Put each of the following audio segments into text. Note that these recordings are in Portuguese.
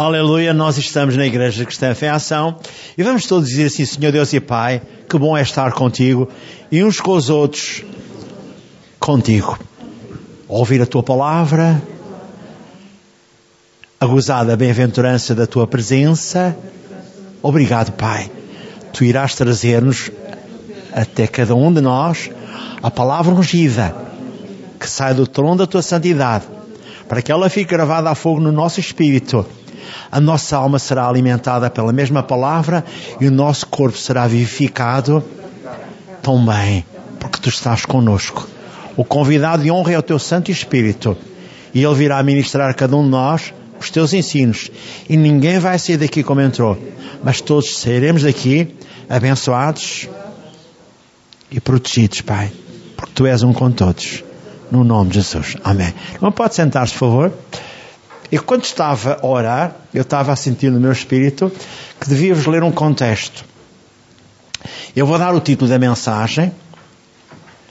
Aleluia, nós estamos na Igreja Cristã Fé Ação e vamos todos dizer assim, Senhor Deus e Pai, que bom é estar contigo e uns com os outros contigo. Ouvir a tua palavra, a gozar da bem-aventurança da tua presença. Obrigado, Pai. Tu irás trazer-nos até cada um de nós a palavra ungida que sai do trono da tua santidade, para que ela fique gravada a fogo no nosso espírito a nossa alma será alimentada pela mesma palavra e o nosso corpo será vivificado também, porque tu estás conosco. O convidado de honra é o teu Santo Espírito e ele virá ministrar a cada um de nós os teus ensinos e ninguém vai sair daqui como entrou, mas todos sairemos daqui abençoados e protegidos, Pai, porque tu és um com todos. No nome de Jesus. Amém. Não pode sentar-se, por favor. E quando estava a orar, eu estava a sentir no meu espírito que devíamos ler um contexto. Eu vou dar o título da mensagem.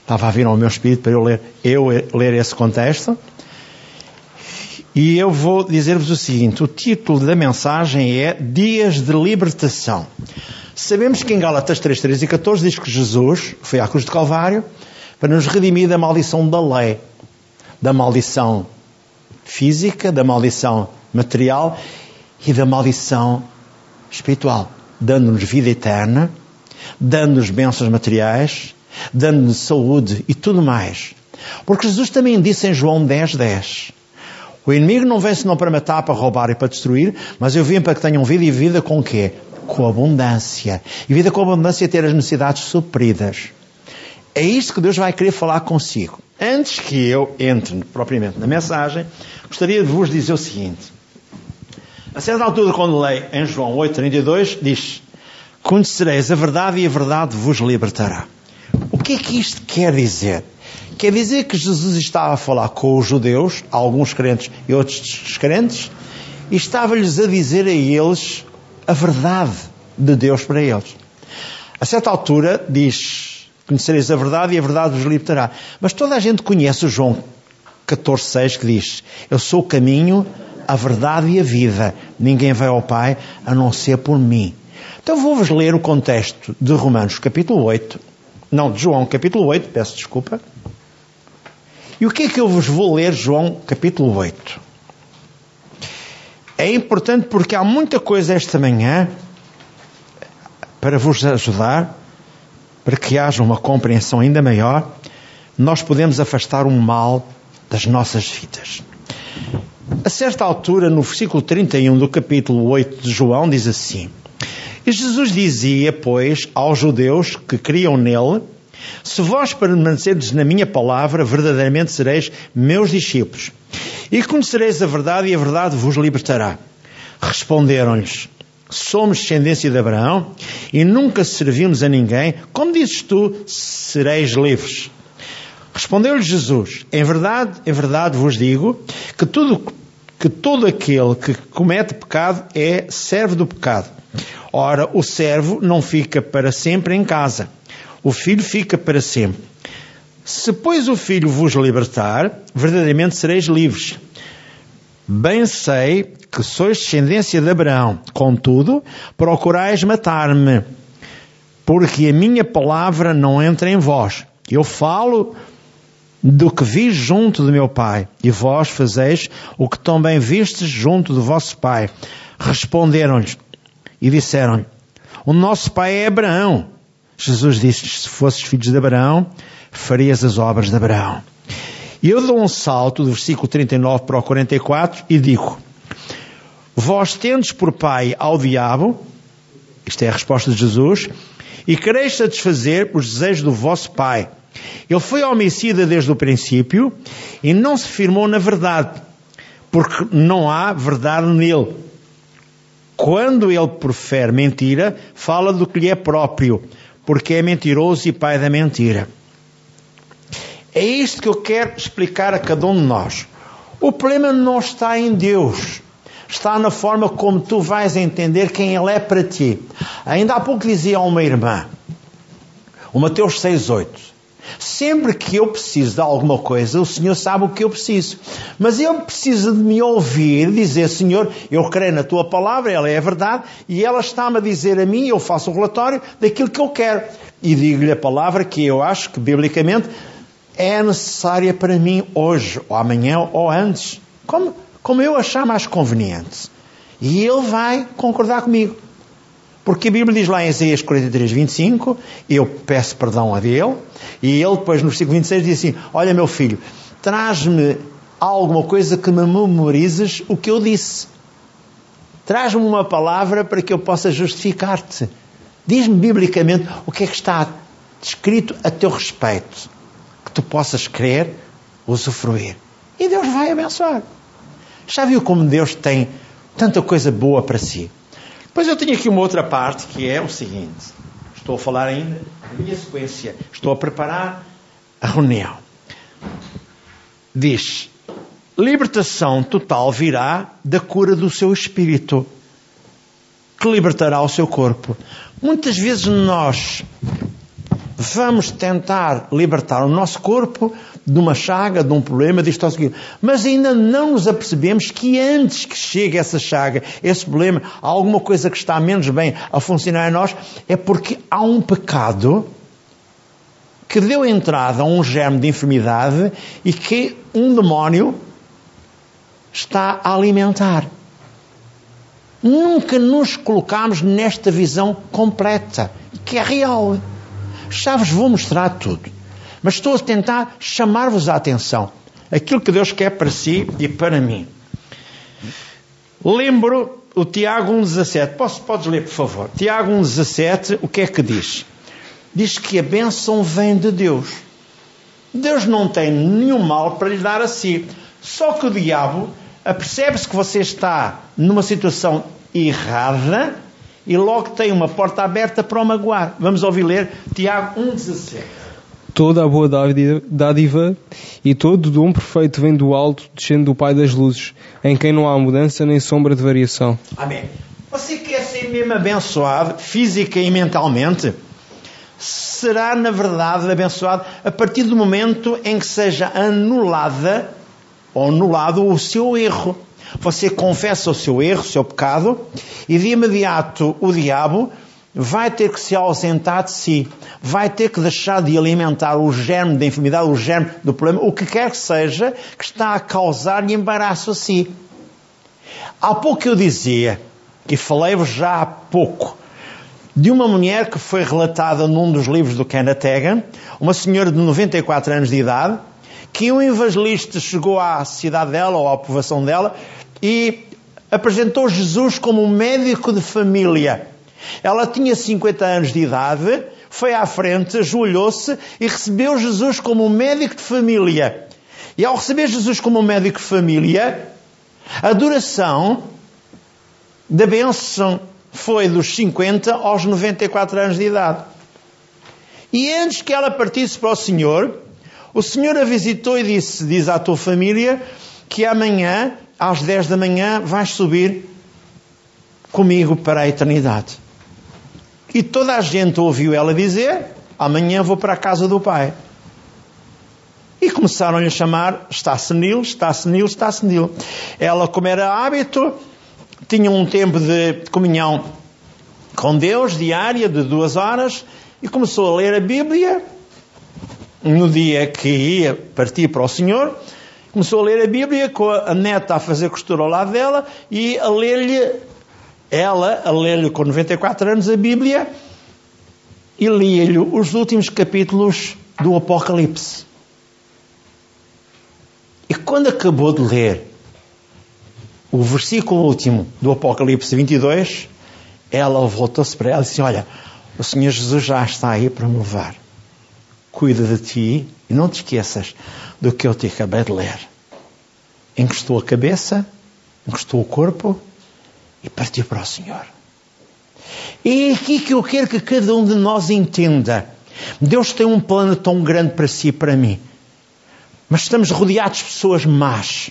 Estava a vir ao meu espírito para eu ler, eu ler esse contexto. E eu vou dizer-vos o seguinte: o título da mensagem é Dias de Libertação. Sabemos que em Gálatas 3, 13 e 14 diz que Jesus foi à cruz de Calvário para nos redimir da maldição da lei, da maldição física, da maldição material e da maldição espiritual, dando-nos vida eterna, dando-nos bênçãos materiais, dando-nos saúde e tudo mais. Porque Jesus também disse em João 10, 10, o inimigo não vem senão para matar, para roubar e para destruir, mas eu vim para que tenham vida e vida com quê? Com abundância. E vida com abundância é ter as necessidades supridas. É isto que Deus vai querer falar consigo. Antes que eu entre propriamente na mensagem, gostaria de vos dizer o seguinte. A certa altura, quando leio em João 8,32, diz: Conhecereis a verdade e a verdade vos libertará. O que é que isto quer dizer? Quer dizer que Jesus estava a falar com os judeus, alguns crentes e outros descrentes, e estava-lhes a dizer a eles a verdade de Deus para eles. A certa altura, diz: Conhecereis a verdade e a verdade vos libertará. Mas toda a gente conhece o João 14,6 que diz: Eu sou o caminho, a verdade e a vida. Ninguém vai ao Pai a não ser por mim. Então vou-vos ler o contexto de Romanos capítulo 8, não, de João capítulo 8, peço desculpa. E o que é que eu vos vou ler, João capítulo 8? É importante porque há muita coisa esta manhã para vos ajudar, para que haja uma compreensão ainda maior, nós podemos afastar o mal das nossas vidas. A certa altura, no versículo 31 do capítulo 8 de João, diz assim: E Jesus dizia, pois, aos judeus que criam nele: Se vós permanecerdes na minha palavra, verdadeiramente sereis meus discípulos, e conhecereis a verdade, e a verdade vos libertará. Responderam-lhes: Somos descendência de Abraão e nunca servimos a ninguém. Como dizes tu, sereis livres. Respondeu-lhe Jesus: Em verdade, em verdade vos digo que tudo que todo aquele que comete pecado é servo do pecado. Ora, o servo não fica para sempre em casa. O filho fica para sempre. Se, pois, o filho vos libertar, verdadeiramente sereis livres. Bem sei que sois descendência de Abraão. Contudo, procurais matar-me, porque a minha palavra não entra em vós. Eu falo do que vi junto do meu pai, e vós fazeis o que também vistes junto do vosso pai. Responderam-lhes e disseram-lhe: O nosso pai é Abraão. Jesus disse: Se fosses filhos de Abraão, farias as obras de Abraão. E eu dou um salto do versículo 39 para o 44 e digo: Vós tendes por pai ao diabo, isto é a resposta de Jesus, e quereis satisfazer os desejos do vosso pai. Ele foi homicida desde o princípio e não se firmou na verdade, porque não há verdade nele. Quando ele profere mentira, fala do que lhe é próprio, porque é mentiroso e pai da mentira. É isto que eu quero explicar a cada um de nós. O problema não está em Deus. Está na forma como tu vais entender quem Ele é para ti. Ainda há pouco dizia a uma irmã, o Mateus 6,8: Sempre que eu preciso de alguma coisa, o Senhor sabe o que eu preciso. Mas Ele precisa de me ouvir dizer, Senhor, eu creio na Tua palavra, ela é a verdade, e ela está-me a dizer a mim, eu faço o relatório daquilo que eu quero. E digo-lhe a palavra que eu acho que, biblicamente, é necessária para mim hoje, ou amanhã, ou antes. Como, como eu achar mais conveniente. E Ele vai concordar comigo. Porque a Bíblia diz lá em Isaías 43, 25, eu peço perdão a Deus, e ele depois no versículo 26 diz assim, olha meu filho, traz-me alguma coisa que me memorizes o que eu disse. Traz-me uma palavra para que eu possa justificar-te. Diz-me biblicamente o que é que está escrito a teu respeito, que tu possas crer, usufruir. E Deus vai abençoar. Já viu como Deus tem tanta coisa boa para si? Pois eu tenho aqui uma outra parte que é o seguinte: estou a falar ainda na minha sequência, estou a preparar a reunião. Diz: libertação total virá da cura do seu espírito, que libertará o seu corpo. Muitas vezes nós vamos tentar libertar o nosso corpo de uma chaga, de um problema, disto ou aquilo. Mas ainda não nos apercebemos que antes que chegue essa chaga, esse problema, alguma coisa que está menos bem a funcionar em nós, é porque há um pecado que deu entrada a um germe de enfermidade e que um demónio está a alimentar. Nunca nos colocamos nesta visão completa, que é real. Chaves, vou mostrar tudo. Mas estou a tentar chamar-vos a atenção. Aquilo que Deus quer para si e para mim. Lembro o Tiago 1,17. Posso, podes ler, por favor? Tiago 1,17, o que é que diz? Diz que a bênção vem de Deus. Deus não tem nenhum mal para lhe dar a si. Só que o diabo apercebe-se que você está numa situação errada e logo tem uma porta aberta para o magoar. Vamos ouvir ler Tiago 1,17 toda a boa dádiva e todo dom perfeito vem do alto, descendo do Pai das luzes, em quem não há mudança nem sombra de variação. Amém. Você quer ser mesmo abençoado, física e mentalmente? Será, na verdade, abençoado a partir do momento em que seja anulada ou anulado o seu erro. Você confessa o seu erro, o seu pecado, e de imediato o diabo vai ter que se ausentar de si, vai ter que deixar de alimentar o germe da enfermidade, o germe do problema, o que quer que seja, que está a causar-lhe embaraço a si. Há pouco eu dizia, e falei-vos já há pouco, de uma mulher que foi relatada num dos livros do Kenneth Hagan, uma senhora de 94 anos de idade, que um evangelista chegou à cidade dela ou à povoação dela e apresentou Jesus como um médico de família. Ela tinha 50 anos de idade, foi à frente, ajoelhou-se e recebeu Jesus como médico de família. E ao receber Jesus como médico de família, a duração da bênção foi dos 50 aos 94 anos de idade. E antes que ela partisse para o Senhor, o Senhor a visitou e disse: Diz à tua família que amanhã, às 10 da manhã, vais subir comigo para a eternidade. E toda a gente ouviu ela dizer: Amanhã vou para a casa do pai. E começaram-lhe a chamar: Está senil, está senil, está senil. Ela, como era hábito, tinha um tempo de comunhão com Deus, diária, de duas horas, e começou a ler a Bíblia. No dia que ia partir para o Senhor, começou a ler a Bíblia com a neta a fazer costura ao lado dela e a ler-lhe ela a ler-lhe com 94 anos a Bíblia e lia-lhe os últimos capítulos do Apocalipse. E quando acabou de ler o versículo último do Apocalipse 22, ela voltou-se para ela e disse: Olha, o Senhor Jesus já está aí para me levar. Cuida de ti e não te esqueças do que eu te acabei de ler. Encostou a cabeça, encostou o corpo e partiu para o Senhor. E é aqui que eu quero que cada um de nós entenda. Deus tem um plano tão grande para si e para mim. Mas estamos rodeados de pessoas más.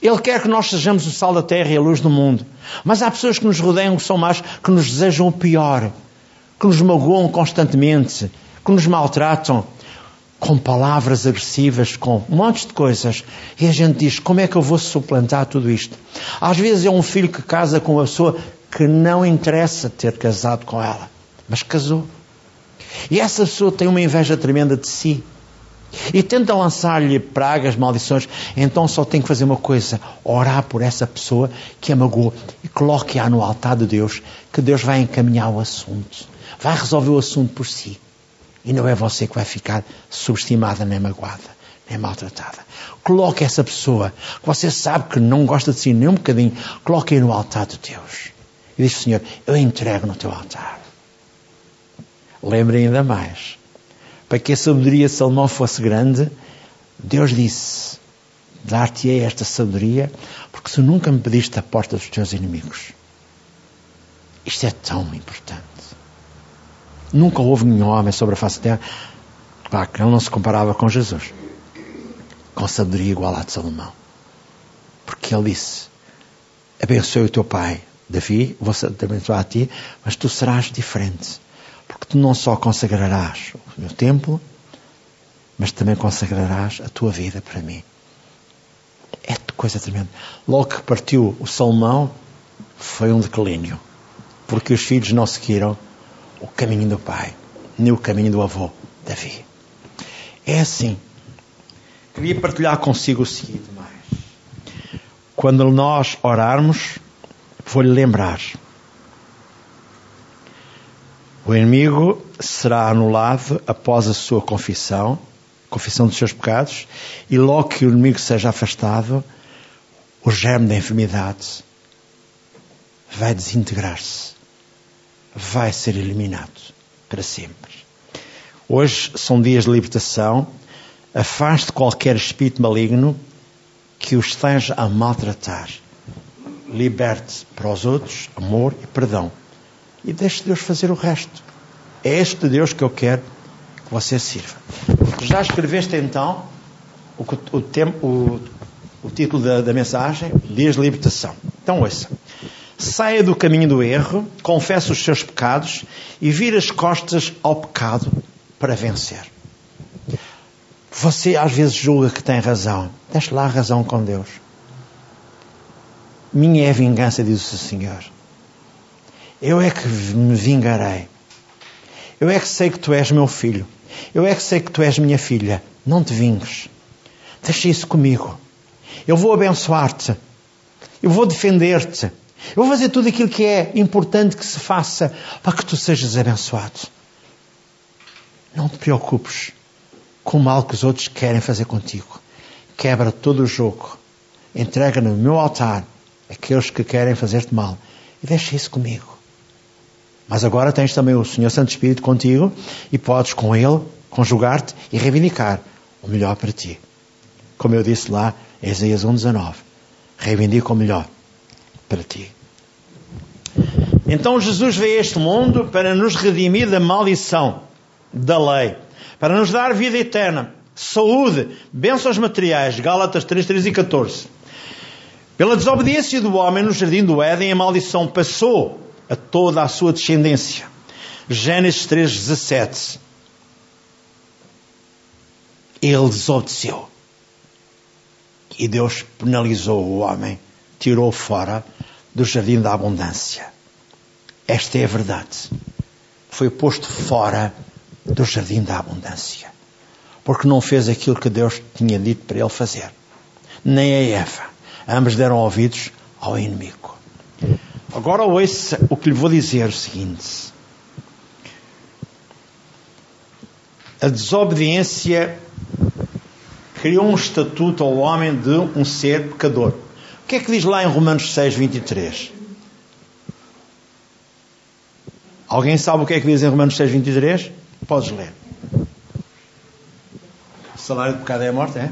Ele quer que nós sejamos o sal da terra e a luz do mundo. Mas há pessoas que nos rodeiam que são más, que nos desejam o pior, que nos magoam constantemente, que nos maltratam com palavras agressivas, com um monte de coisas. E a gente diz: como é que eu vou suplantar tudo isto? Às vezes é um filho que casa com uma pessoa que não interessa ter casado com ela, mas casou. E essa pessoa tem uma inveja tremenda de si. E tenta lançar-lhe pragas, maldições. Então só tem que fazer uma coisa: orar por essa pessoa que a magoou e coloque-a no altar de Deus, que Deus vai encaminhar o assunto. Vai resolver o assunto por si. E não é você que vai ficar subestimada nem magoada, nem maltratada. Coloque essa pessoa que você sabe que não gosta de si nem um bocadinho, coloque-a no altar de Deus. E diz, Senhor, eu entrego no teu altar. Lembre ainda mais. Para que a sabedoria de Salomão fosse grande, Deus disse: Dar-te-ei esta sabedoria, porque tu nunca me pediste a porta dos teus inimigos. Isto é tão importante. Nunca houve nenhum homem sobre a face da terra. Claro que não se comparava com Jesus. Com sabedoria igual à de Salomão. Porque ele disse: Abençoe o teu pai, Davi, vou abençoar a ti, mas tu serás diferente. Porque tu não só consagrarás o meu templo, mas também consagrarás a tua vida para mim. É coisa tremenda. Logo que partiu o Salomão, foi um declínio. Porque os filhos não seguiram o caminho do pai, nem o caminho do avô, Davi. É assim. Queria partilhar consigo o seguinte mais. Quando nós orarmos, vou-lhe lembrar. O inimigo será anulado após a sua confissão, confissão dos seus pecados, e logo que o inimigo seja afastado, o germe da enfermidade vai desintegrar-se vai ser eliminado para sempre. Hoje são dias de libertação. Afaste qualquer espírito maligno que os esteja a maltratar. Liberte para os outros amor e perdão. E deixe Deus fazer o resto. É este Deus que eu quero que você sirva. Já escreveste então o, o, tempo, o, o título da, da mensagem? Dias de libertação. Então ouça. Saia do caminho do erro, confesse os seus pecados e vire as costas ao pecado para vencer. Você às vezes julga que tem razão. Deixe lá a razão com Deus. Minha é a vingança, diz o Senhor. Eu é que me vingarei. Eu é que sei que tu és meu filho. Eu é que sei que tu és minha filha. Não te vingues. Deixa isso comigo. Eu vou abençoar-te. Eu vou defender-te. Eu vou fazer tudo aquilo que é importante que se faça para que tu sejas abençoado. Não te preocupes com o mal que os outros querem fazer contigo. Quebra todo o jogo. Entrega no meu altar aqueles que querem fazer-te mal. E deixa isso comigo. Mas agora tens também o Senhor Santo Espírito contigo e podes com Ele conjugar-te e reivindicar o melhor para ti. Como eu disse lá em Isaías 1,19. Reivindica o melhor para ti. Então Jesus veio a este mundo para nos redimir da maldição da lei, para nos dar vida eterna, saúde, bênçãos materiais, Gálatas 3, 13 e 14. Pela desobediência do homem no jardim do Éden, a maldição passou a toda a sua descendência. Gênesis 3, 17. Ele desobedeceu. E Deus penalizou o homem, tirou fora do jardim da abundância. Esta é a verdade. Foi posto fora do jardim da abundância. Porque não fez aquilo que Deus tinha dito para ele fazer. Nem a Eva. Ambos deram ouvidos ao inimigo. Agora ouça o que lhe vou dizer o seguinte. A desobediência criou um estatuto ao homem de um ser pecador. O que é que diz lá em Romanos 6, 23? Alguém sabe o que é que diz em Romanos 6, 23? Podes ler. O salário do pecado é a morte, é?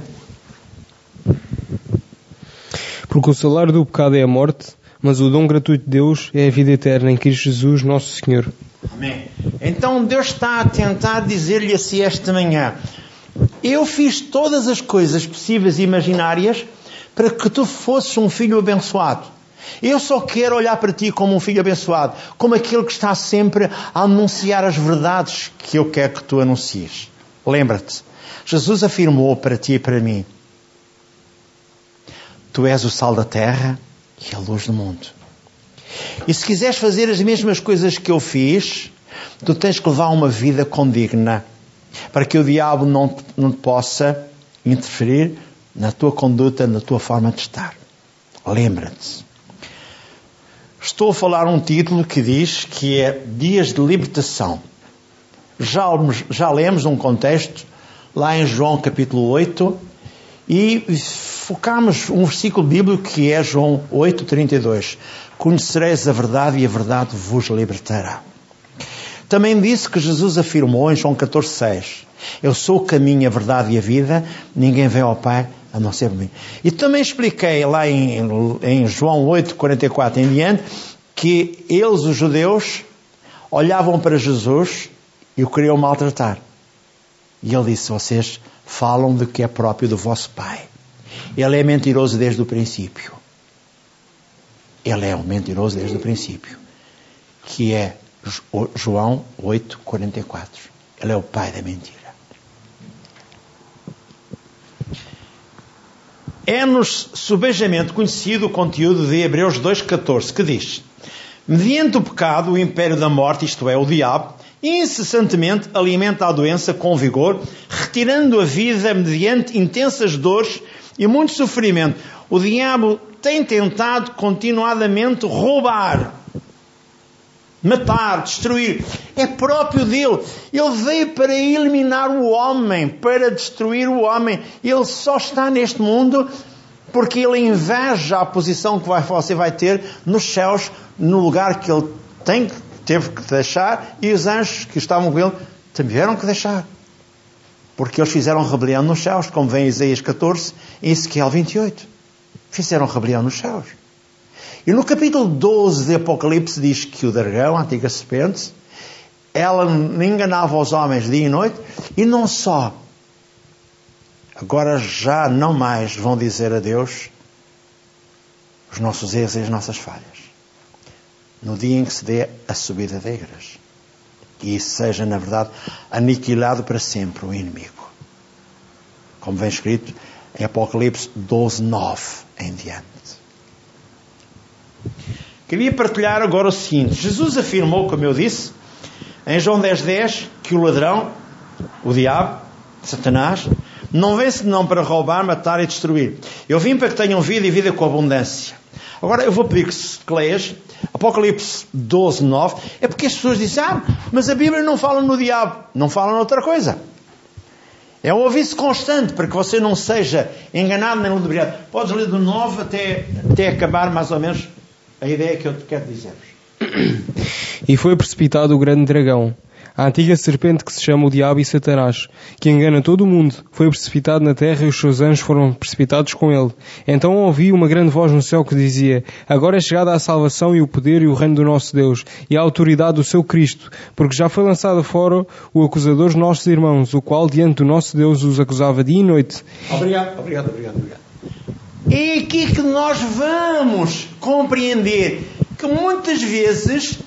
Porque o salário do pecado é a morte, mas o dom gratuito de Deus é a vida eterna em Cristo Jesus, nosso Senhor. Amém. Então Deus está a tentar dizer-lhe assim esta manhã: Eu fiz todas as coisas possíveis e imaginárias para que tu fosses um filho abençoado. Eu só quero olhar para ti como um filho abençoado, como aquele que está sempre a anunciar as verdades que eu quero que tu anuncies. Lembra-te, Jesus afirmou para ti e para mim: Tu és o sal da terra e a luz do mundo. E se quiseres fazer as mesmas coisas que eu fiz, tu tens que levar uma vida condigna, para que o diabo não, não possa interferir na tua conduta, na tua forma de estar. Lembra-te. Estou a falar um título que diz que é Dias de Libertação. Já, já lemos um contexto lá em João capítulo 8 e focamos um versículo bíblico que é João 8, 32. Conhecereis a verdade e a verdade vos libertará. Também disse que Jesus afirmou em João 14, 6. Eu sou o caminho, a verdade e a vida, ninguém vem ao Pai a não ser mim. E também expliquei lá em, em João 8, 44 em diante, que eles, os judeus, olhavam para Jesus e o queriam maltratar. E ele disse: Vocês falam do que é próprio do vosso Pai. Ele é mentiroso desde o princípio. Ele é um mentiroso desde o princípio. Que é João 8, 44. Ele é o pai da mentira. É-nos subejamente conhecido o conteúdo de Hebreus 2,14, que diz: Mediante o pecado, o império da morte, isto é, o diabo, incessantemente alimenta a doença com vigor, retirando a vida mediante intensas dores e muito sofrimento. O diabo tem tentado continuadamente roubar, matar, destruir. É próprio dele. Ele veio para eliminar o homem, para destruir o homem. Ele só está neste mundo porque ele inveja a posição que você vai ter nos céus, no lugar que ele tem, teve que deixar, e os anjos que estavam com ele tiveram que deixar. Porque eles fizeram rebelião nos céus, como vem em Isaías 14 e Ezequiel 28. Fizeram rebelião nos céus. E no capítulo 12 de Apocalipse diz que o dragão, a antiga serpente, ela enganava os homens dia e noite, e não só. Agora já não mais vão dizer a Deus os nossos erros e as nossas falhas. No dia em que se dê a subida da igreja. E seja, na verdade, aniquilado para sempre o inimigo. Como vem escrito em Apocalipse 12, 9 em diante. Queria partilhar agora o seguinte: Jesus afirmou, como eu disse, em João 10, 10, que o ladrão, o diabo, Satanás, não vem senão para roubar, matar e destruir. Eu vim para que tenham vida e vida com abundância. Agora eu vou pedir que leias Apocalipse 12, 9. É porque as pessoas dizem, ah, mas a Bíblia não fala no diabo, não fala noutra coisa. É um aviso constante para que você não seja enganado nem ludibriado. Podes ler do 9 até, até acabar mais ou menos a ideia que eu quero dizer-vos. E foi precipitado o grande dragão, a antiga serpente que se chama o Diabo e Satanás, que engana todo o mundo, foi precipitado na terra e os seus anjos foram precipitados com ele. Então ouvi uma grande voz no céu que dizia: Agora é chegada a salvação e o poder e o reino do nosso Deus e a autoridade do seu Cristo, porque já foi lançado fora o acusador dos nossos irmãos, o qual diante do nosso Deus os acusava dia e noite. Obrigado, obrigado, obrigado, obrigado. É aqui que nós vamos compreender que muitas vezes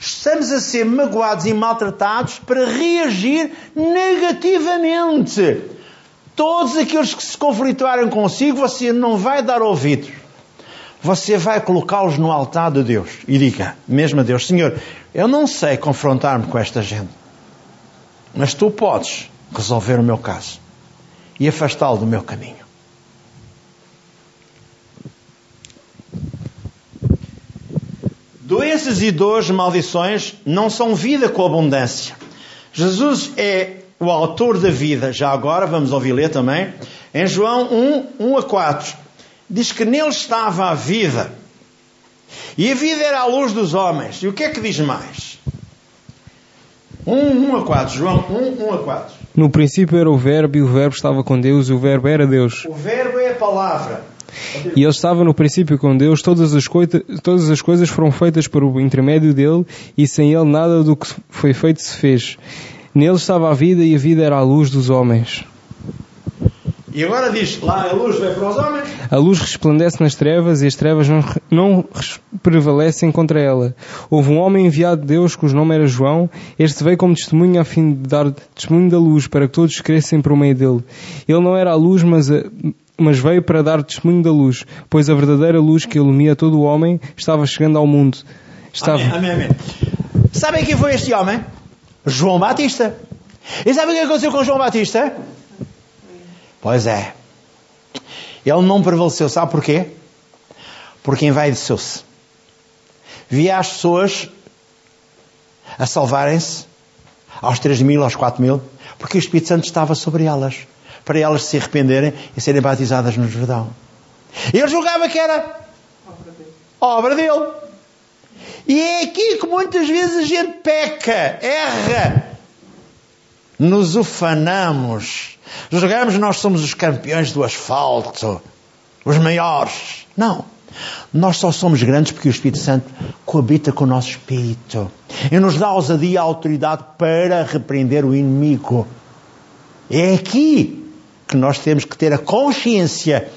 estamos a ser magoados e maltratados para reagir negativamente. Todos aqueles que se conflituarem consigo, você não vai dar ouvidos. Você vai colocá-los no altar de Deus e diga, mesmo a Deus, Senhor, eu não sei confrontar-me com esta gente, mas tu podes resolver o meu caso e afastá-lo do meu caminho. Doenças e dores, maldições, não são vida com abundância. Jesus é o autor da vida. Já agora, vamos ouvir ler também. Em João 1, 1 a 4, diz que nele estava a vida. E a vida era a luz dos homens. E o que é que diz mais? 1, 1 a 4. João 1, 1 a 4. No princípio era o Verbo, e o Verbo estava com Deus, e o Verbo era Deus. O Verbo é a palavra. E ele estava no princípio com Deus, todas as, todas as coisas foram feitas por o intermédio dele, e sem ele nada do que foi feito se fez. Nele estava a vida, e a vida era a luz dos homens. E agora diz, lá a luz veio para os homens. A luz resplandece nas trevas e as trevas não, não prevalecem contra ela. Houve um homem enviado de Deus cujo nome era João. Este veio como testemunho a fim de dar testemunho da luz para que todos crescem por meio dele. Ele não era a luz, mas, a, mas veio para dar testemunho da luz, pois a verdadeira luz que ilumina todo o homem estava chegando ao mundo. Estava... Amém, amém, amém. Sabem quem foi este homem? João Batista. E sabem o que aconteceu com João Batista? Pois é. Ele não prevaleceu, sabe porquê? Porque envaideceu-se. Via as pessoas a salvarem-se aos 3 mil, aos 4 mil, porque o Espírito Santo estava sobre elas, para elas se arrependerem e serem batizadas no Jordão. Ele julgava que era obra dele. E é aqui que muitas vezes a gente peca, erra, nos ufanamos Jogamos, nós somos os campeões do asfalto, os maiores. Não. Nós só somos grandes porque o Espírito Santo coabita com o nosso espírito e nos dá ousadia e autoridade para repreender o inimigo. É aqui que nós temos que ter a consciência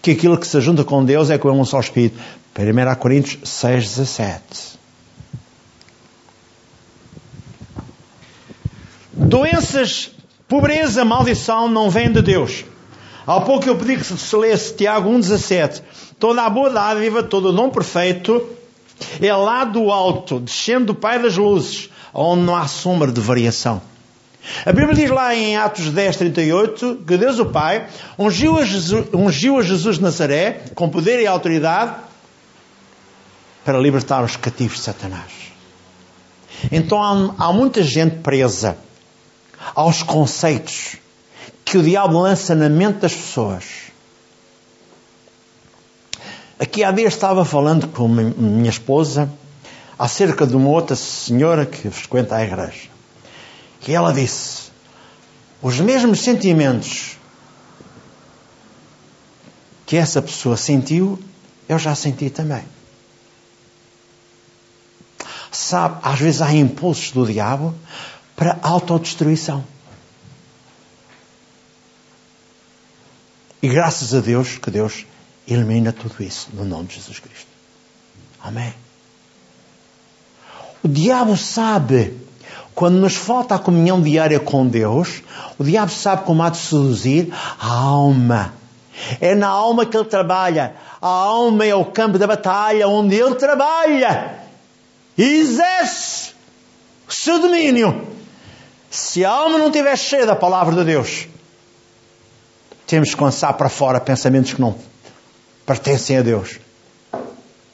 que aquilo que se junta com Deus é com um só espírito. 1 Coríntios 6, 17. Doenças Pobreza, maldição não vem de Deus. Há pouco eu pedi que se lesse Tiago 1,17. Toda a boa dádiva, todo o dom perfeito, é lá do alto, descendo do Pai das luzes, onde não há sombra de variação. A Bíblia diz lá em Atos 10, 38, que Deus o Pai ungiu a Jesus, ungiu a Jesus de Nazaré com poder e autoridade para libertar os cativos de Satanás. Então há, há muita gente presa aos conceitos que o diabo lança na mente das pessoas. Aqui há dias estava falando com minha esposa acerca de uma outra senhora que frequenta a igreja. E ela disse: os mesmos sentimentos que essa pessoa sentiu, eu já senti também. Sabe, às vezes há impulsos do diabo para autodestruição. E graças a Deus que Deus elimina tudo isso no nome de Jesus Cristo. Amém. O diabo sabe, quando nos falta a comunhão diária com Deus, o diabo sabe como há de seduzir a alma. É na alma que ele trabalha. A alma é o campo da batalha onde ele trabalha. E exerce o seu domínio. Se a alma não estiver cheia da palavra de Deus, temos que lançar para fora pensamentos que não pertencem a Deus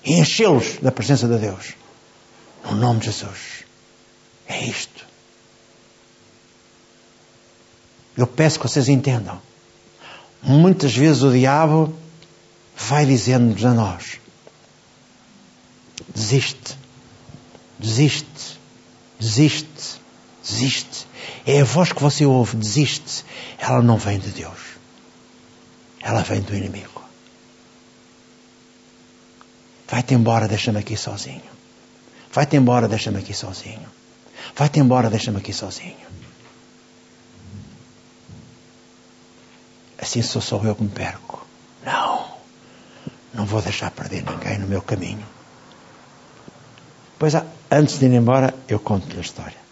e enchê-los da presença de Deus. No nome de Jesus. É isto. Eu peço que vocês entendam. Muitas vezes o diabo vai dizendo-nos a nós: desiste, desiste, desiste, desiste. É a voz que você ouve, desiste. Ela não vem de Deus. Ela vem do inimigo. Vai-te embora, deixa-me aqui sozinho. Vai-te embora, deixa-me aqui sozinho. Vai-te embora, deixa-me aqui sozinho. Assim sou só eu que me perco. Não. Não vou deixar perder ninguém no meu caminho. Pois, antes de ir embora, eu conto-lhe a história.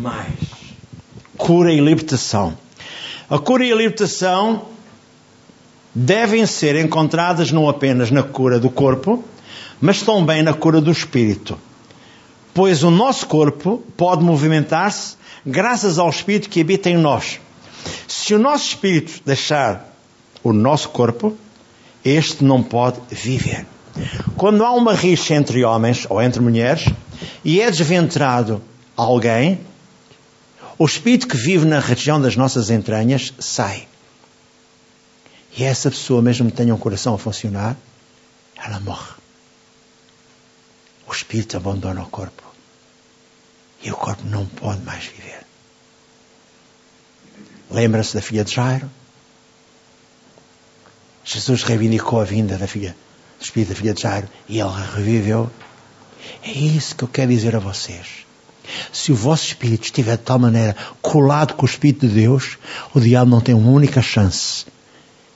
mais. Cura e libertação. A cura e a libertação devem ser encontradas não apenas na cura do corpo, mas também na cura do espírito. Pois o nosso corpo pode movimentar-se graças ao espírito que habita em nós. Se o nosso espírito deixar o nosso corpo, este não pode viver. Quando há uma rixa entre homens ou entre mulheres e é desventrado alguém, o espírito que vive na região das nossas entranhas sai. E essa pessoa, mesmo que tenha um coração a funcionar, ela morre. O espírito abandona o corpo. E o corpo não pode mais viver. Lembra-se da filha de Jairo? Jesus reivindicou a vinda da filha, do espírito da filha de Jairo e ele reviveu. É isso que eu quero dizer a vocês. Se o vosso espírito estiver de tal maneira colado com o Espírito de Deus, o diabo não tem uma única chance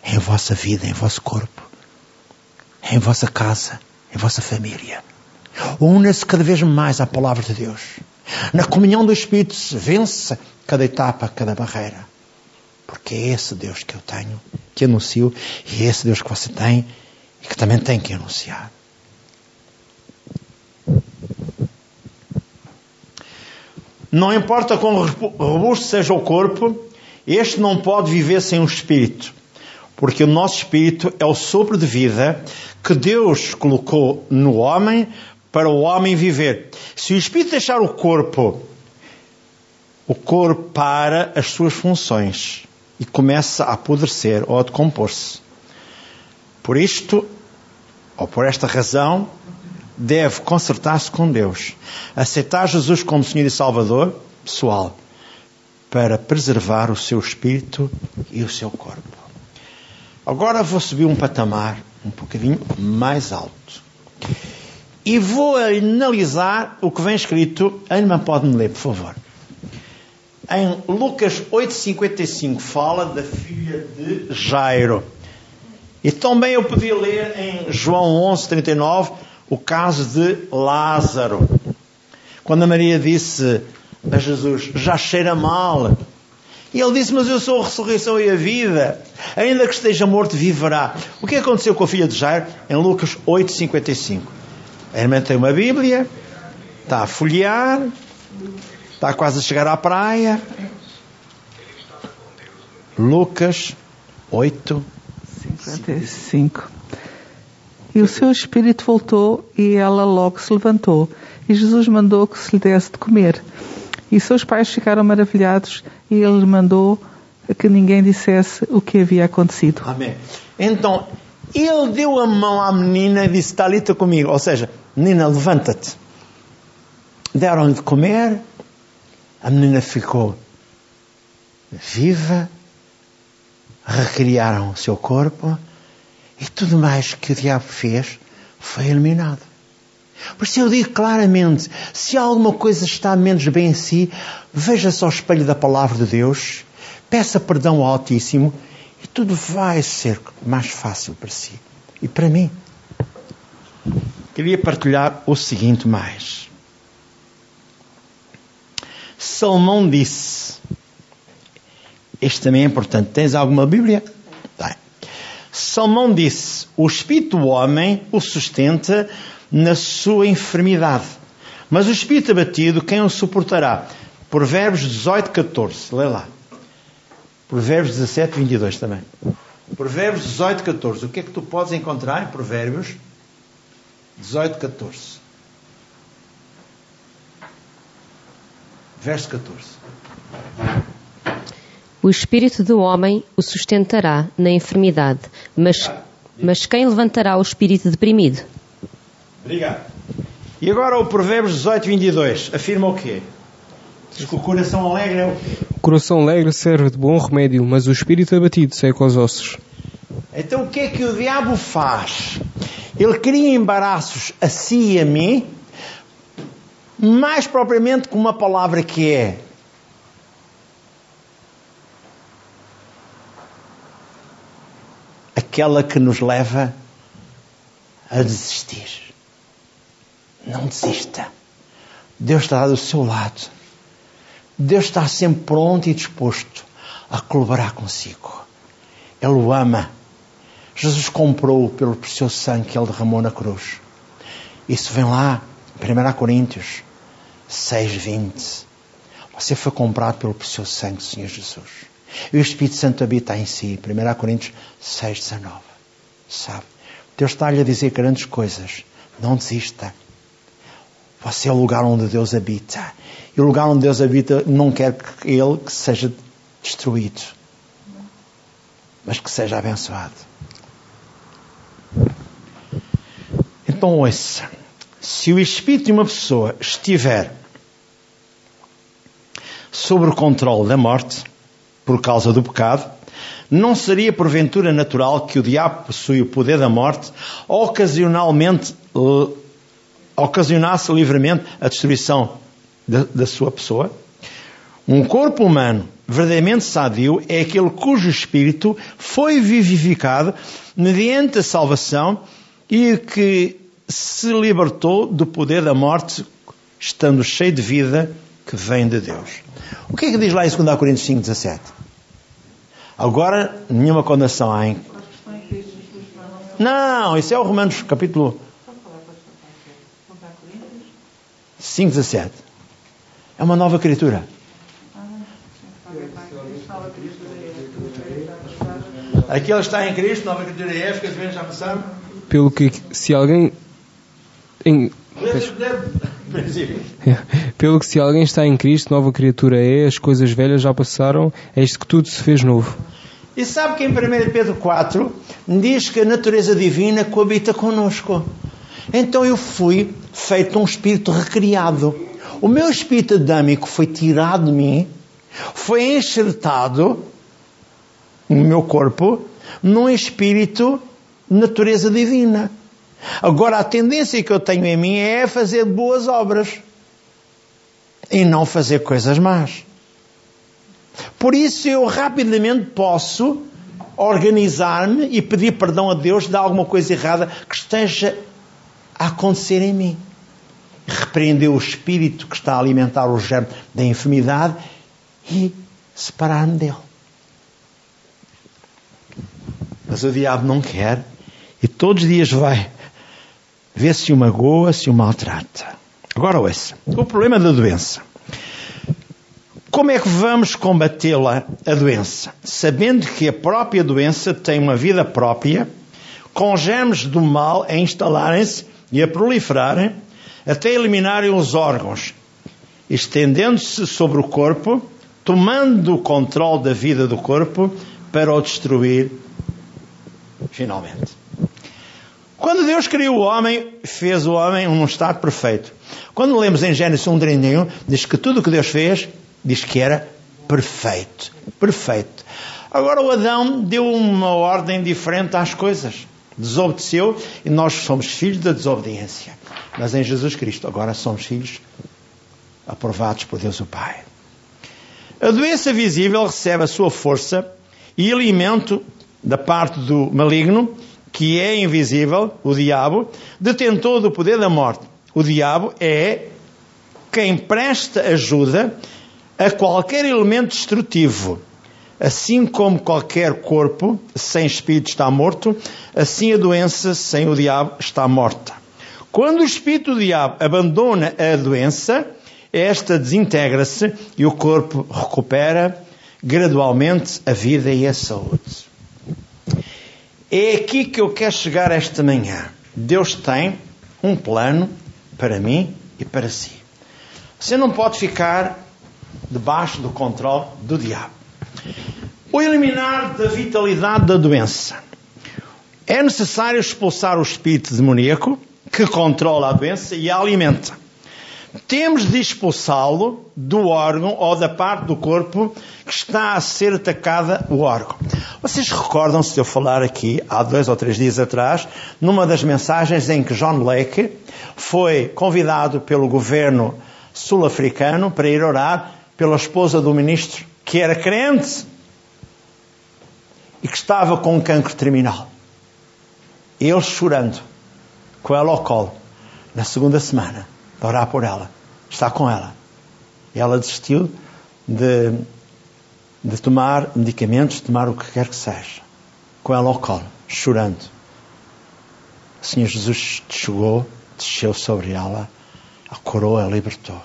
em vossa vida, em vosso corpo, em vossa casa, em vossa família. Una-se cada vez mais à palavra de Deus. Na comunhão do Espírito se vence cada etapa, cada barreira. Porque é esse Deus que eu tenho, que anuncio, e é esse Deus que você tem e que também tem que anunciar. Não importa quão robusto seja o corpo, este não pode viver sem o espírito, porque o nosso espírito é o sopro de vida que Deus colocou no homem para o homem viver. Se o espírito deixar o corpo, o corpo para as suas funções e começa a apodrecer ou a decompor-se. Por isto, ou por esta razão, deve consertar-se com Deus, aceitar Jesus como Senhor e Salvador pessoal, para preservar o seu espírito e o seu corpo. Agora vou subir um patamar um bocadinho mais alto. E vou analisar o que vem escrito. A irmã pode-me ler, por favor. Em Lucas 8,55 fala da filha de Jairo. E também eu podia ler em João 11,39 o caso de Lázaro. Quando a Maria disse a Jesus: Já cheira mal. E ele disse: Mas eu sou a ressurreição e a vida. Ainda que esteja morto, viverá. O que aconteceu com a filha de Jairo? Em Lucas 8,55. A irmã tem uma Bíblia, está a folhear, está quase a chegar à praia. Lucas 8, 55. E o seu espírito voltou e ela logo se levantou. E Jesus mandou que se lhe desse de comer. E seus pais ficaram maravilhados e ele mandou que ninguém dissesse o que havia acontecido. Amém. Então, ele deu a mão à menina e disse: Talita comigo. Ou seja, menina, levanta-te. Deram-lhe de comer. A menina ficou viva. Recriaram o seu corpo e tudo mais que o diabo fez foi eliminado. Por isso eu digo claramente: se alguma coisa está menos bem em si, veja-se ao espelho da palavra de Deus, peça perdão ao Altíssimo e tudo vai ser mais fácil para si e para mim. Queria partilhar o seguinte mais. Salomão disse, este também é importante, tens alguma Bíblia? Salmão disse: O espírito do homem o sustenta na sua enfermidade, mas o espírito abatido, quem o suportará? Provérbios 18, 14. Lê lá. Provérbios 17, 22 também. Provérbios 18, 14. O que é que tu podes encontrar em Provérbios 18, 14? Verso 14. O espírito do homem o sustentará na enfermidade, mas, mas quem levantará o espírito deprimido? Obrigado. E agora o Provérbios 18, 22 afirma o quê? Diz que o coração alegre é o quê? O coração alegre serve de bom remédio, mas o espírito abatido seca os ossos. Então o que é que o diabo faz? Ele cria embaraços a si e a mim, mais propriamente com uma palavra que é aquela que nos leva a desistir. Não desista. Deus está do seu lado. Deus está sempre pronto e disposto a colaborar consigo. Ele o ama. Jesus comprou pelo precioso sangue que ele derramou na cruz. Isso vem lá, em 1 Coríntios 6, 20. Você foi comprado pelo precioso sangue do Senhor Jesus. E o Espírito Santo habita em si. 1 Coríntios 6, 19. Sabe? Deus está-lhe a dizer grandes coisas. Não desista. Você é o lugar onde Deus habita. E o lugar onde Deus habita não quer que ele que seja destruído, mas que seja abençoado. Então ouça. Se o espírito de uma pessoa estiver sob o controle da morte, por causa do pecado, não seria porventura natural que o diabo possui o poder da morte ocasionalmente ocasionasse livremente a destruição da, da sua pessoa. Um corpo humano verdadeiramente sadio é aquele cujo espírito foi vivificado mediante a salvação e que se libertou do poder da morte, estando cheio de vida que vem de Deus. O que é que diz lá em 2 Coríntios 5, 17? Agora, nenhuma condenação há em. Não, isso é o Romanos capítulo 5, 17. É uma nova criatura. Aquele está em Cristo, nova criatura é, as coisas já passaram. Pelo que, se alguém. Em, pelo que se alguém está em Cristo, nova criatura é, as coisas velhas já passaram, eis que tudo se fez novo. E sabe que em 1 Pedro 4 diz que a natureza divina coabita conosco. Então eu fui feito um espírito recriado. O meu espírito adâmico foi tirado de mim, foi enxertado no meu corpo num espírito de natureza divina. Agora, a tendência que eu tenho em mim é fazer boas obras e não fazer coisas más. Por isso, eu rapidamente posso organizar-me e pedir perdão a Deus de alguma coisa errada que esteja a acontecer em mim. Repreender o espírito que está a alimentar o germe da enfermidade e separar-me dele. Mas o diabo não quer e todos os dias vai ver se o magoa, se o maltrata. Agora ouça. O problema da doença. Como é que vamos combatê-la, a doença? Sabendo que a própria doença tem uma vida própria, com germes do mal a instalarem-se e a proliferarem, até eliminarem os órgãos, estendendo-se sobre o corpo, tomando o controle da vida do corpo para o destruir finalmente. Quando Deus criou o homem, fez o homem num estado perfeito. Quando lemos em Gênesis 1,31, diz que tudo o que Deus fez, diz que era perfeito. Perfeito. Agora o Adão deu uma ordem diferente às coisas. Desobedeceu e nós somos filhos da desobediência. Mas em Jesus Cristo, agora somos filhos aprovados por Deus o Pai. A doença visível recebe a sua força e alimento da parte do maligno que é invisível, o diabo, detentor do poder da morte. O diabo é quem presta ajuda a qualquer elemento destrutivo. Assim como qualquer corpo sem espírito está morto, assim a doença sem o diabo está morta. Quando o espírito do diabo abandona a doença, esta desintegra-se e o corpo recupera gradualmente a vida e a saúde. É aqui que eu quero chegar esta manhã. Deus tem um plano para mim e para si. Você não pode ficar debaixo do controle do diabo. O eliminar da vitalidade da doença. É necessário expulsar o espírito demoníaco que controla a doença e a alimenta temos de expulsá-lo do órgão ou da parte do corpo que está a ser atacada o órgão. Vocês recordam-se de eu falar aqui, há dois ou três dias atrás, numa das mensagens em que John Lake foi convidado pelo governo sul-africano para ir orar pela esposa do ministro, que era crente e que estava com um cancro terminal. Ele chorando, com ela ao colo, na segunda semana de orar por ela, estar com ela. E ela desistiu de, de tomar medicamentos, de tomar o que quer que seja, com ela ao colo, chorando. O Senhor Jesus chegou, desceu sobre ela, a coroa, a libertou.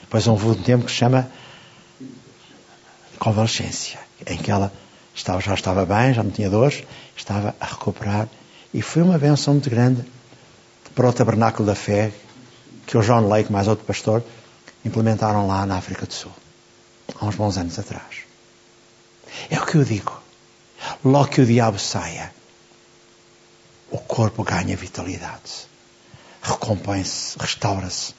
Depois houve um tempo que se chama convalescência, em que ela estava, já estava bem, já não tinha dores, estava a recuperar. E foi uma benção muito grande para o tabernáculo da fé que o John Lake, mais outro pastor, implementaram lá na África do Sul, há uns bons anos atrás. É o que eu digo. Logo que o diabo saia, o corpo ganha vitalidade, recompõe-se, restaura-se.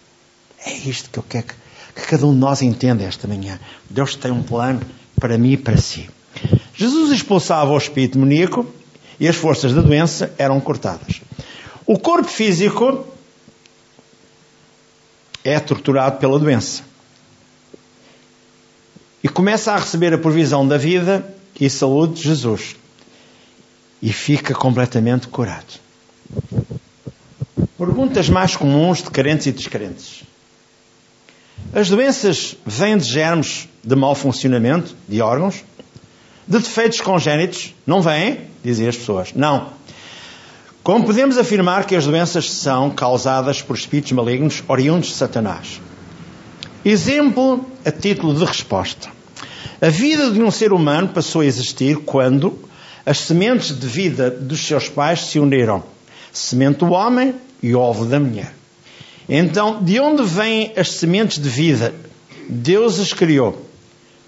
É isto que eu quero que, que cada um de nós entenda esta manhã. Deus tem um plano para mim e para si. Jesus expulsava o espírito demoníaco e as forças da doença eram cortadas. O corpo físico é torturado pela doença. E começa a receber a provisão da vida e saúde de Jesus. E fica completamente curado. Perguntas mais comuns de crentes e descrentes. As doenças vêm de germes de mau funcionamento de órgãos? De defeitos congénitos? Não vêm? Dizem as pessoas. Não. Como podemos afirmar que as doenças são causadas por espíritos malignos oriundos de Satanás? Exemplo a título de resposta. A vida de um ser humano passou a existir quando as sementes de vida dos seus pais se uniram. Semente do homem e ovo da mulher. Então, de onde vêm as sementes de vida? Deus as criou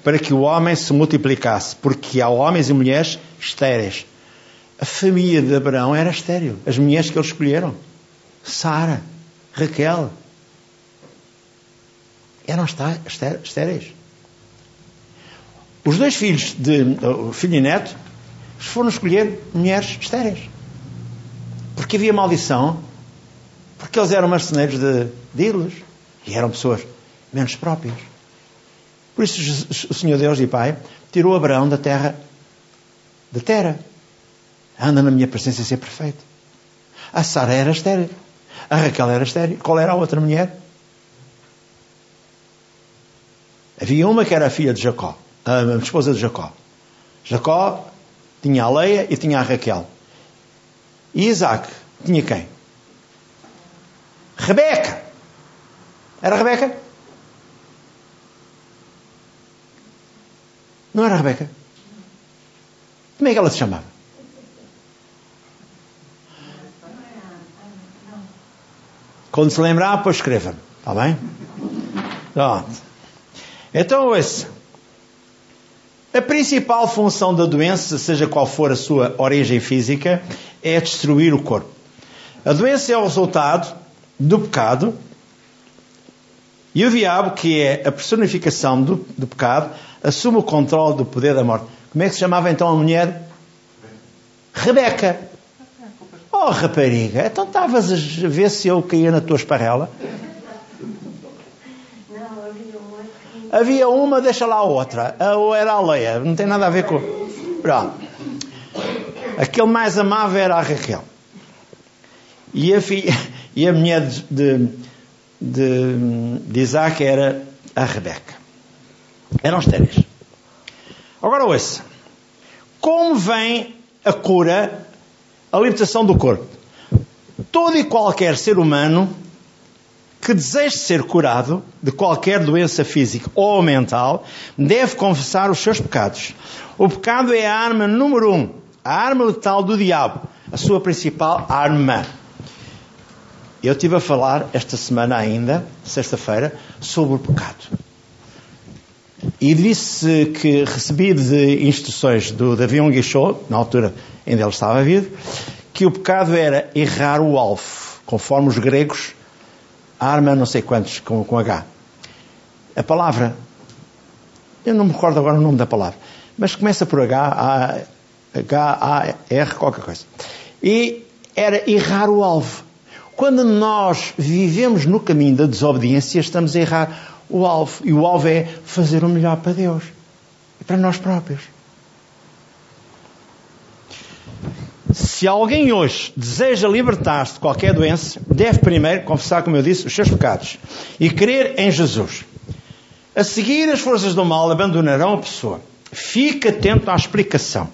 para que o homem se multiplicasse, porque há homens e mulheres estéreis. A família de Abraão era estéril. As mulheres que eles escolheram. Sara, Raquel. Eram estéreis. Os dois filhos de filho e neto foram escolher mulheres estéreis. Porque havia maldição. Porque eles eram marceneiros de, de ídolos. E eram pessoas menos próprias. Por isso o Senhor Deus e Pai tirou Abraão da terra da terra Anda na minha presença a ser perfeito. A Sara era estéril. A Raquel era estéril. Qual era a outra mulher? Havia uma que era a filha de Jacó, a esposa de Jacó. Jacó tinha a Leia e tinha a Raquel. E Isaac tinha quem? Rebeca. Era Rebeca? Não era Rebeca? Como é que ela se chamava? Quando se lembrar, depois escreva. Está bem? Pronto. Então, ouça. A principal função da doença, seja qual for a sua origem física, é destruir o corpo. A doença é o resultado do pecado e o diabo, que é a personificação do, do pecado, assume o controle do poder da morte. Como é que se chamava então a mulher? Rebeca. Oh, rapariga, então estavas a ver se eu caía na tua esparrela? Havia uma, deixa lá a outra. Ou era a Leia, não tem nada a ver com. Pronto. Aquele mais amável era a Raquel. E a, filha, e a mulher de, de, de Isaac era a Rebeca. Eram os três. Agora ouça. Como vem a cura a libertação do corpo. Todo e qualquer ser humano que deseje ser curado de qualquer doença física ou mental deve confessar os seus pecados. O pecado é a arma número um, a arma letal do diabo, a sua principal arma. Eu estive a falar esta semana ainda, sexta-feira, sobre o pecado. E disse que recebi de instruções do Davi Guichot, na altura ainda ele estava vivo, que o pecado era errar o alvo, conforme os gregos, arma não sei quantos, com, com H. A palavra, eu não me recordo agora o nome da palavra, mas começa por H, A, H, A, R, qualquer coisa. E era errar o alvo. Quando nós vivemos no caminho da desobediência, estamos a errar o alvo. E o alvo é fazer o melhor para Deus e para nós próprios. Se alguém hoje deseja libertar-se de qualquer doença, deve primeiro confessar, como eu disse, os seus pecados e crer em Jesus. A seguir, as forças do mal abandonarão a pessoa. Fique atento à explicação.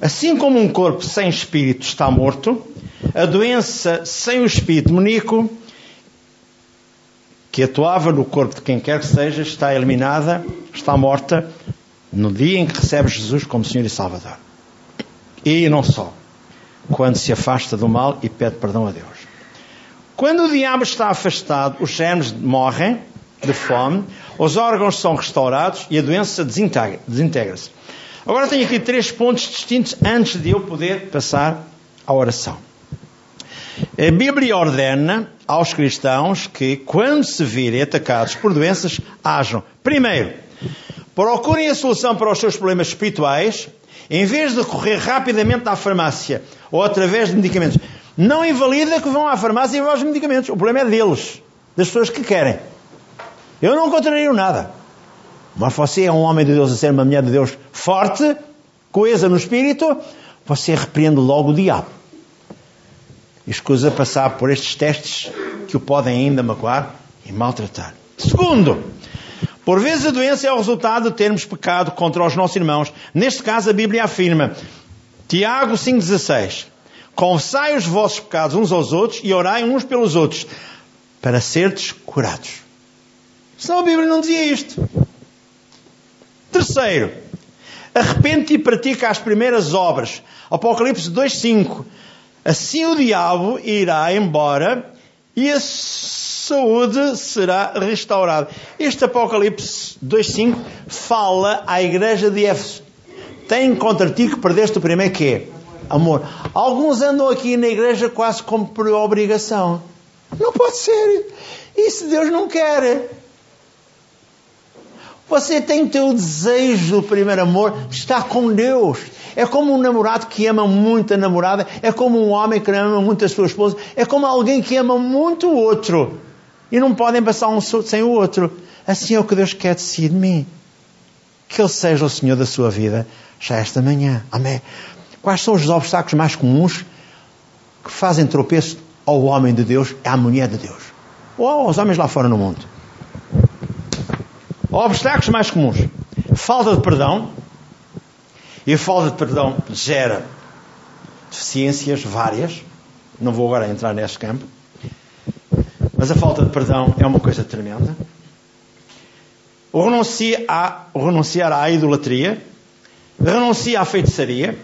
Assim como um corpo sem espírito está morto, a doença sem o espírito demoníaco que atuava no corpo de quem quer que seja, está eliminada, está morta no dia em que recebe Jesus como Senhor e Salvador. E não só, quando se afasta do mal e pede perdão a Deus. Quando o diabo está afastado, os germes morrem de fome, os órgãos são restaurados e a doença desintegra-se. Agora tenho aqui três pontos distintos antes de eu poder passar à oração. A Bíblia ordena aos cristãos que, quando se virem atacados por doenças, hajam. Primeiro, procurem a solução para os seus problemas espirituais, em vez de correr rapidamente à farmácia ou através de medicamentos. Não invalida que vão à farmácia e vão aos medicamentos. O problema é deles. das pessoas que querem. Eu não contrario nada. Mas você é um homem de Deus a ser uma mulher de Deus forte, coesa no espírito, você repreende logo o diabo. E escusa passar por estes testes que o podem ainda magoar e maltratar. Segundo, por vezes a doença é o resultado de termos pecado contra os nossos irmãos. Neste caso a Bíblia afirma, Tiago 5,16, confessai os vossos pecados uns aos outros e orai uns pelos outros, para serdes curados. Senão a Bíblia não dizia isto. Terceiro, arrepende-te e pratica as primeiras obras. Apocalipse 2,5. Assim o diabo irá embora e a saúde será restaurada. Este Apocalipse 2,5 fala à igreja de Éfeso. Tem contra ti que perdeste o primeiro é amor. Alguns andam aqui na igreja quase como por obrigação. Não pode ser. Isso Deus não quer. Você tem o desejo do primeiro amor estar com Deus. É como um namorado que ama muito a namorada, é como um homem que ama muito a sua esposa, é como alguém que ama muito o outro. E não podem passar um sem o outro. Assim é o que Deus quer de si de mim. Que Ele seja o Senhor da sua vida já esta manhã. Amém. Quais são os obstáculos mais comuns que fazem tropeço ao homem de Deus, à mulher de Deus? Ou aos homens lá fora no mundo? Obstáculos mais comuns. Falta de perdão. E a falta de perdão gera deficiências várias. Não vou agora entrar neste campo. Mas a falta de perdão é uma coisa tremenda. À, o renunciar à idolatria. Renuncia à feitiçaria.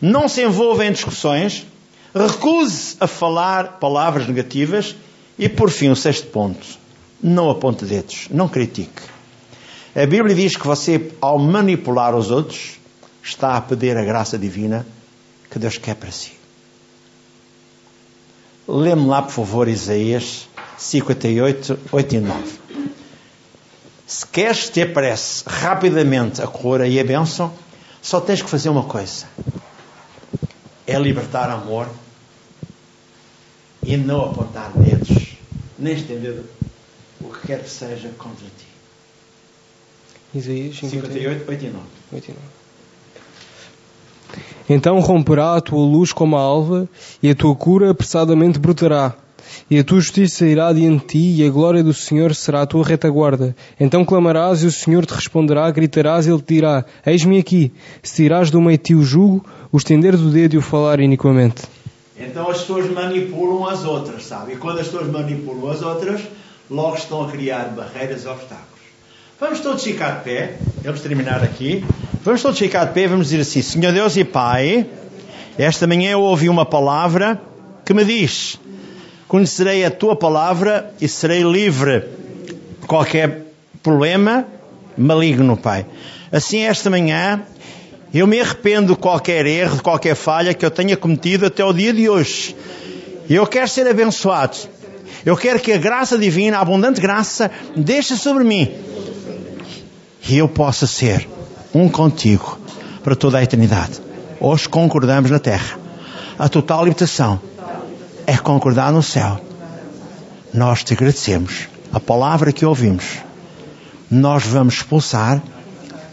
Não se envolva em discussões. Recuse a falar palavras negativas. E por fim, o sexto ponto. Não aponte dedos. Não critique. A Bíblia diz que você, ao manipular os outros, está a pedir a graça divina que Deus quer para si. Lê-me lá, por favor, Isaías 58, 8 e 9. Se queres ter parece rapidamente a cura e a bênção, só tens que fazer uma coisa: é libertar amor e não apontar dedos, nem estender o que quer que seja contra ti. Isaías 58, 8 e 9. 8 e 9. Então romperá a tua luz como a alva, e a tua cura apressadamente brotará. E a tua justiça irá diante de ti, e a glória do Senhor será a tua retaguarda. Então clamarás, e o Senhor te responderá, gritarás, e ele te dirá: Eis-me aqui. Se tirás do meio de ti o jugo, o estender do dedo e o falar iniquamente. Então as pessoas manipulam as outras, sabe? E quando as pessoas manipulam as outras, logo estão a criar barreiras e obstáculos. Vamos todos ficar de pé. Vamos terminar aqui. Vamos todos ficar de pé vamos dizer assim: Senhor Deus e Pai, esta manhã eu ouvi uma palavra que me diz: Conhecerei a tua palavra e serei livre de qualquer problema maligno, Pai. Assim, esta manhã, eu me arrependo de qualquer erro, de qualquer falha que eu tenha cometido até o dia de hoje. Eu quero ser abençoado. Eu quero que a graça divina, a abundante graça, deixe sobre mim e eu possa ser um contigo para toda a eternidade. Hoje concordamos na terra. A total libertação é concordar no céu. Nós te agradecemos. A palavra que ouvimos, nós vamos expulsar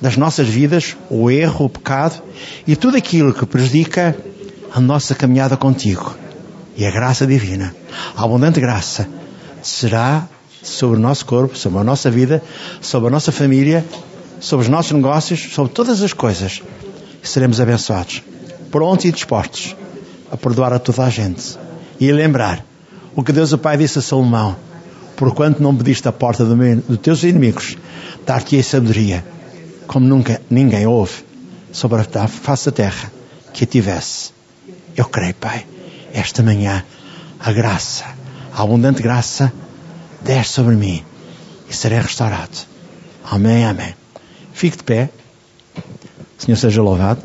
das nossas vidas o erro, o pecado e tudo aquilo que prejudica a nossa caminhada contigo. E a graça divina, a abundante graça, será sobre o nosso corpo, sobre a nossa vida, sobre a nossa família, sobre os nossos negócios, sobre todas as coisas. Seremos abençoados, prontos e dispostos a perdoar a toda a gente. E a lembrar o que Deus o Pai disse a Salomão: Porquanto não pediste a porta do dos teus inimigos, dar-te-ei sabedoria, como nunca ninguém houve sobre a face da terra que a tivesse. Eu creio, Pai, esta manhã a graça, a abundante graça, desce sobre mim e serei restaurado. Amém, amém. Fique de pé. O Senhor seja louvado.